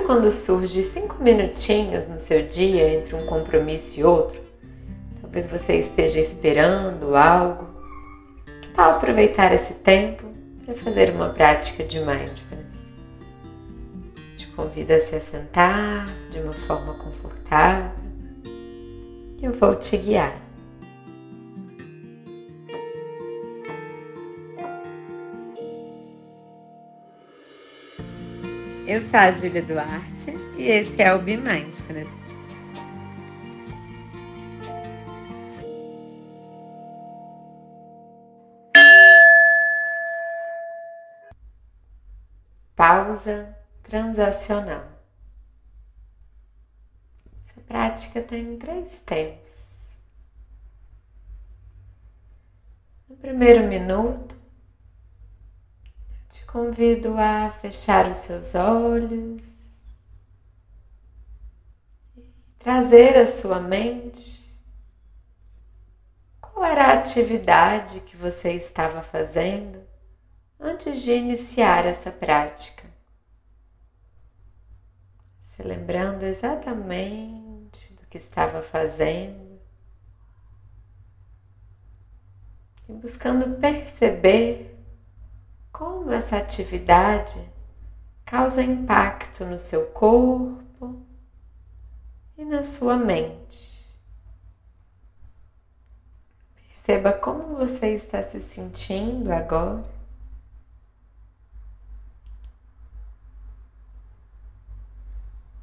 Sabe quando surge cinco minutinhos no seu dia entre um compromisso e outro? Talvez você esteja esperando algo. Que tal aproveitar esse tempo para fazer uma prática de mindfulness? Te convido a se assentar de uma forma confortável e eu vou te guiar. Eu sou a Júlia Duarte e esse é o Be Mindfulness. Pausa transacional. Essa prática tem três tempos. No primeiro minuto, te convido a fechar os seus olhos, trazer à sua mente qual era a atividade que você estava fazendo antes de iniciar essa prática. Se lembrando exatamente do que estava fazendo e buscando perceber como essa atividade causa impacto no seu corpo e na sua mente. Perceba como você está se sentindo agora.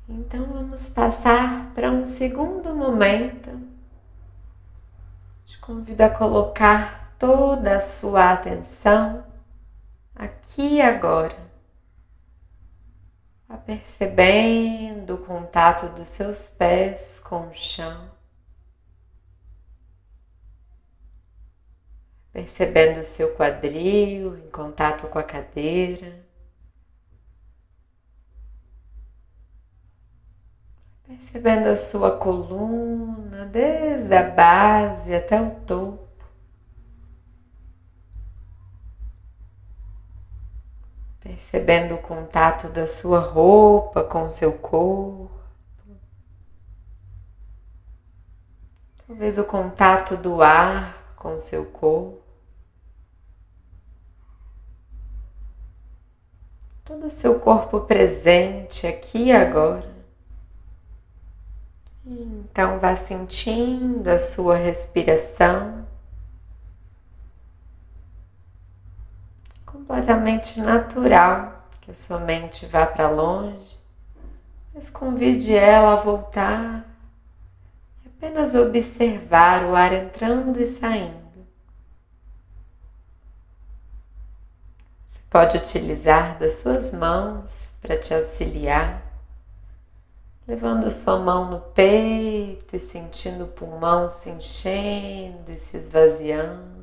Então vamos passar para um segundo momento. Te convido a colocar toda a sua atenção aqui e agora, a percebendo o contato dos seus pés com o chão, percebendo o seu quadril em contato com a cadeira. Percebendo a sua coluna desde a base até o topo. Percebendo o contato da sua roupa com o seu corpo. Talvez o contato do ar com o seu corpo. Todo o seu corpo presente aqui e agora. Então vá sentindo a sua respiração. Completamente natural que a sua mente vá para longe, mas convide ela a voltar e apenas observar o ar entrando e saindo. Você pode utilizar das suas mãos para te auxiliar, levando sua mão no peito e sentindo o pulmão se enchendo e se esvaziando.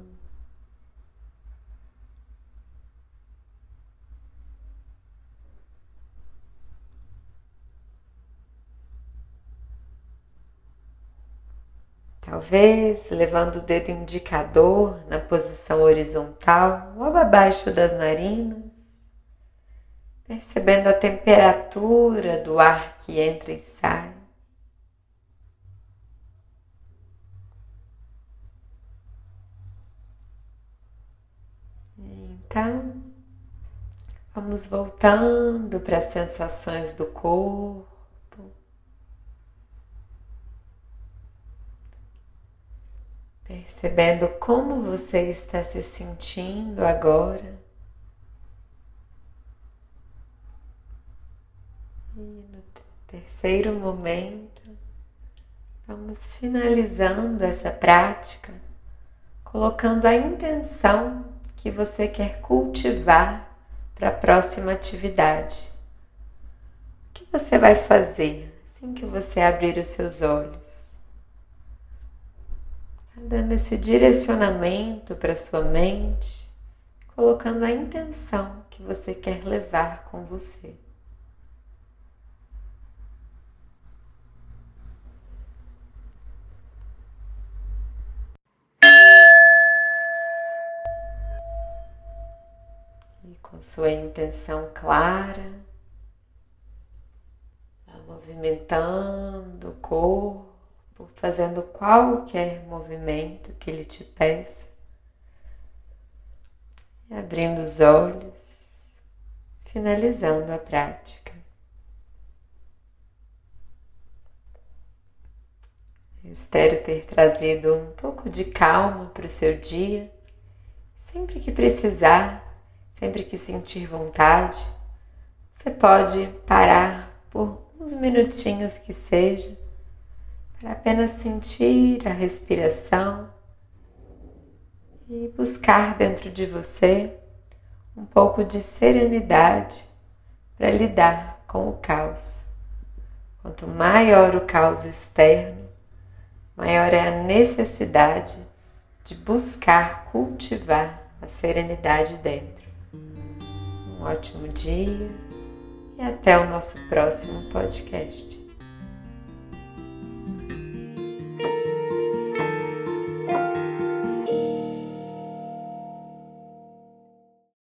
Talvez levando o dedo indicador na posição horizontal, logo abaixo das narinas, percebendo a temperatura do ar que entra e sai. Então, vamos voltando para as sensações do corpo. Percebendo como você está se sentindo agora. E no terceiro momento, vamos finalizando essa prática, colocando a intenção que você quer cultivar para a próxima atividade. O que você vai fazer assim que você abrir os seus olhos? Dando esse direcionamento para sua mente, colocando a intenção que você quer levar com você. E com sua intenção clara, movimentando o corpo, fazendo qualquer movimento que ele te peça, abrindo os olhos, finalizando a prática. Espero ter trazido um pouco de calma para o seu dia. Sempre que precisar, sempre que sentir vontade, você pode parar por uns minutinhos que seja, para apenas sentir a respiração e buscar dentro de você um pouco de serenidade para lidar com o caos. Quanto maior o caos externo, maior é a necessidade de buscar cultivar a serenidade dentro. Um ótimo dia e até o nosso próximo podcast.